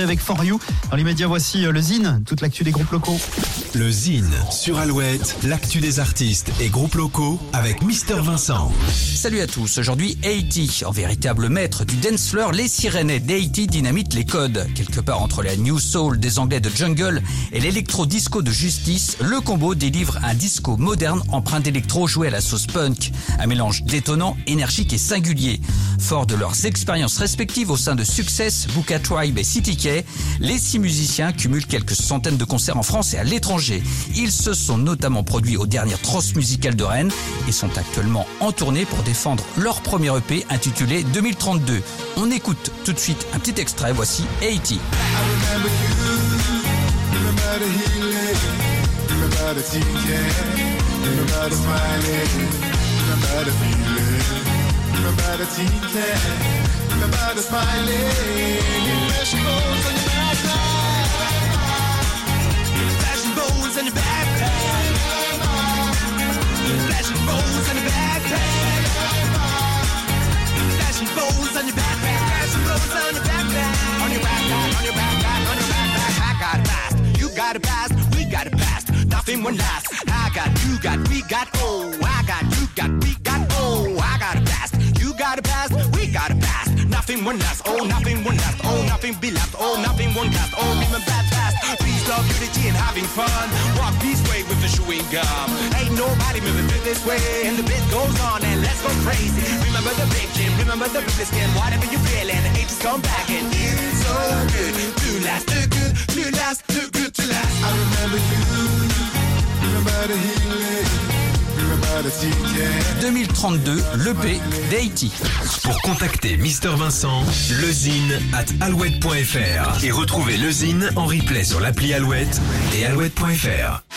avec For You. Dans l'immédiat, voici euh, le Zine, toute l'actu des groupes locaux. Le Zine sur Alouette, l'actu des artistes et groupes locaux avec Mister Vincent. Salut à tous, aujourd'hui Haiti, en véritable maître du dance floor, les Sirenets d'Haiti dynamitent les codes. Quelque part entre la New Soul des Anglais de Jungle et l'électro-disco de Justice, le combo délivre un disco moderne empreint d'électro joué à la sauce punk. Un mélange détonnant, énergique et singulier. Fort de leurs expériences respectives au sein de Success, Buka Tribe et City Les six musiciens cumulent quelques centaines de concerts en France et à l'étranger. Ils se sont notamment produits aux dernières Transmusicales de Rennes et sont actuellement en tournée pour défendre leur premier EP intitulé 2032. On écoute tout de suite un petit extrait, voici Haiti. I remember you, remember the healing, remember the TK, remember the smiling, on your backpack, flashing bones on your backpack, flashing bones on your backpack, flashing bones on your backpack, on your backpack, on your backpack, on your backpack. I got a past, you got a past, we got a past. Nothing will last. I got, you got, we got, oh, I got, you got, we got, oh, I got a past, you got a past, we got a. Nothing will last, oh, nothing will last, oh, nothing be left, oh, nothing won't last, oh, remember that past. Peace, love, unity, and having fun. Walk this way with the chewing gum. Ain't nobody moving this way, and the bit goes on, and let's go crazy. Remember the gym, remember the realest skin, whatever you feel, and the ages come back, and it's so good. To last, too good, to last, too good to last. I remember you, remember the healing. 2032, l'EP d'Haïti. Pour contacter Mister Vincent, lezine at alouette.fr et retrouver le Zine en replay sur l'appli Alouette et alouette.fr.